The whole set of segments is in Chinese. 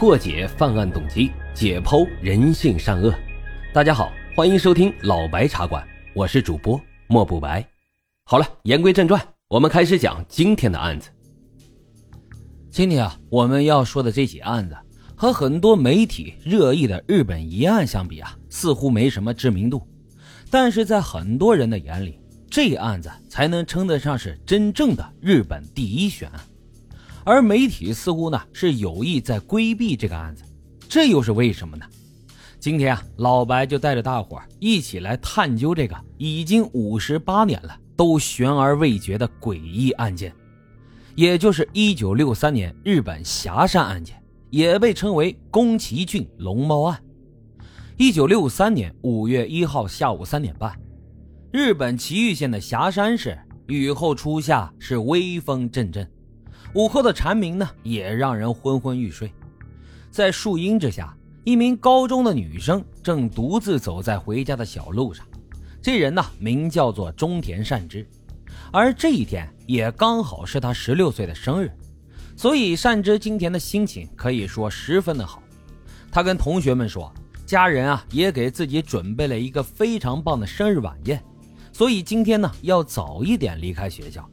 破解犯案动机，解剖人性善恶。大家好，欢迎收听老白茶馆，我是主播莫不白。好了，言归正传，我们开始讲今天的案子。今天啊，我们要说的这起案子，和很多媒体热议的日本疑案相比啊，似乎没什么知名度，但是在很多人的眼里，这案子才能称得上是真正的日本第一悬案。而媒体似乎呢是有意在规避这个案子，这又是为什么呢？今天啊，老白就带着大伙一起来探究这个已经五十八年了都悬而未决的诡异案件，也就是一九六三年日本霞山案件，也被称为宫崎骏龙猫案。一九六三年五月一号下午三点半，日本崎玉县的霞山市雨后初夏，是微风阵阵。午后的蝉鸣呢，也让人昏昏欲睡。在树荫之下，一名高中的女生正独自走在回家的小路上。这人呢，名叫做中田善之，而这一天也刚好是他十六岁的生日，所以善之今天的心情可以说十分的好。他跟同学们说，家人啊也给自己准备了一个非常棒的生日晚宴，所以今天呢要早一点离开学校。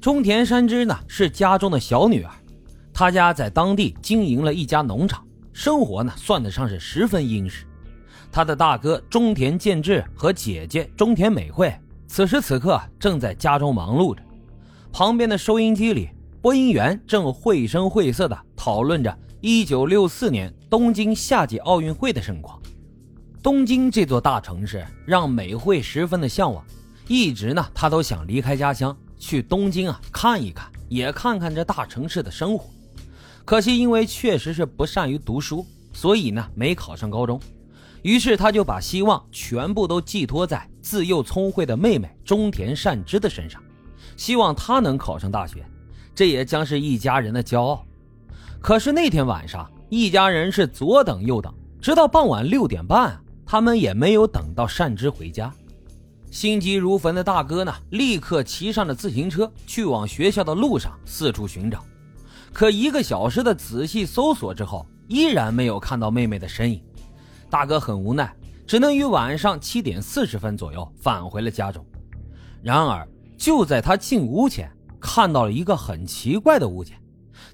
中田山之呢是家中的小女儿，她家在当地经营了一家农场，生活呢算得上是十分殷实。她的大哥中田健治和姐姐中田美惠此时此刻正在家中忙碌着，旁边的收音机里，播音员正绘声绘色地讨论着1964年东京夏季奥运会的盛况。东京这座大城市让美惠十分的向往，一直呢她都想离开家乡。去东京啊看一看，也看看这大城市的生活。可惜因为确实是不善于读书，所以呢没考上高中。于是他就把希望全部都寄托在自幼聪慧的妹妹中田善之的身上，希望她能考上大学，这也将是一家人的骄傲。可是那天晚上，一家人是左等右等，直到傍晚六点半，他们也没有等到善之回家。心急如焚的大哥呢，立刻骑上了自行车，去往学校的路上四处寻找。可一个小时的仔细搜索之后，依然没有看到妹妹的身影。大哥很无奈，只能于晚上七点四十分左右返回了家中。然而，就在他进屋前，看到了一个很奇怪的物件：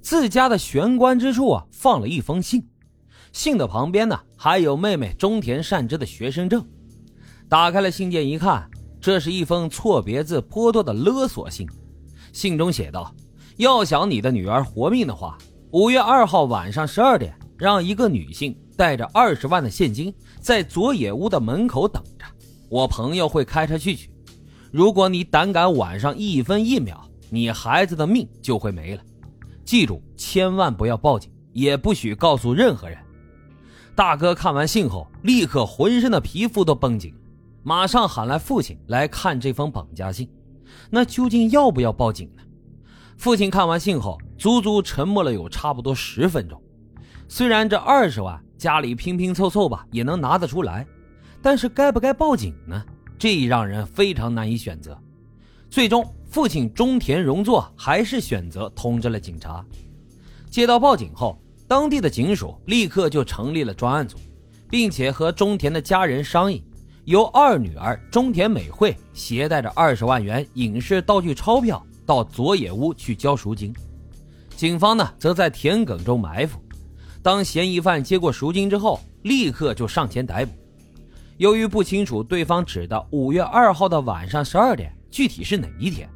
自家的玄关之处啊，放了一封信。信的旁边呢，还有妹妹中田善之的学生证。打开了信件一看，这是一封错别字颇多的勒索信。信中写道：“要想你的女儿活命的话，五月二号晚上十二点，让一个女性带着二十万的现金在佐野屋的门口等着，我朋友会开车去取。如果你胆敢晚上一分一秒，你孩子的命就会没了。记住，千万不要报警，也不许告诉任何人。”大哥看完信后，立刻浑身的皮肤都绷紧。马上喊来父亲来看这封绑架信，那究竟要不要报警呢？父亲看完信后，足足沉默了有差不多十分钟。虽然这二十万家里拼拼凑凑吧也能拿得出来，但是该不该报警呢？这让人非常难以选择。最终，父亲中田荣作还是选择通知了警察。接到报警后，当地的警署立刻就成立了专案组，并且和中田的家人商议。由二女儿中田美惠携带着二十万元影视道具钞票到佐野屋去交赎金，警方呢则在田埂中埋伏。当嫌疑犯接过赎金之后，立刻就上前逮捕。由于不清楚对方指的五月二号的晚上十二点具体是哪一天，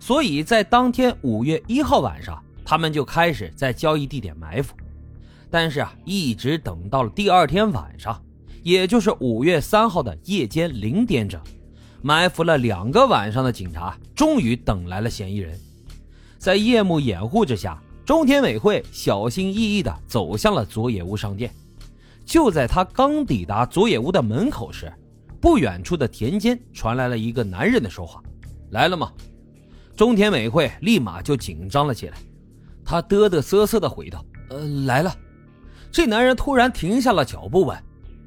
所以在当天五月一号晚上，他们就开始在交易地点埋伏。但是啊，一直等到了第二天晚上。也就是五月三号的夜间零点整，埋伏了两个晚上的警察终于等来了嫌疑人。在夜幕掩护之下，中田美惠小心翼翼地走向了佐野屋商店。就在他刚抵达佐野屋的门口时，不远处的田间传来了一个男人的说话：“来了吗？”中田美惠立马就紧张了起来，他嘚嘚瑟瑟地回道：“呃，来了。”这男人突然停下了脚步，问。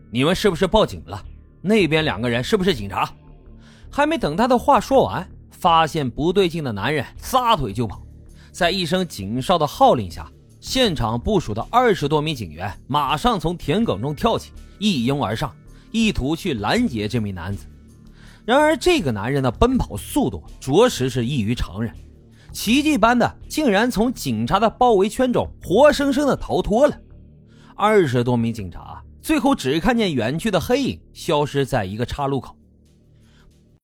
你们是不是报警了？那边两个人是不是警察？还没等他的话说完，发现不对劲的男人撒腿就跑。在一声警哨的号令下，现场部署的二十多名警员马上从田埂中跳起，一拥而上，意图去拦截这名男子。然而，这个男人的奔跑速度着实是异于常人，奇迹般的竟然从警察的包围圈中活生生的逃脱了。二十多名警察最后只看见远去的黑影消失在一个岔路口。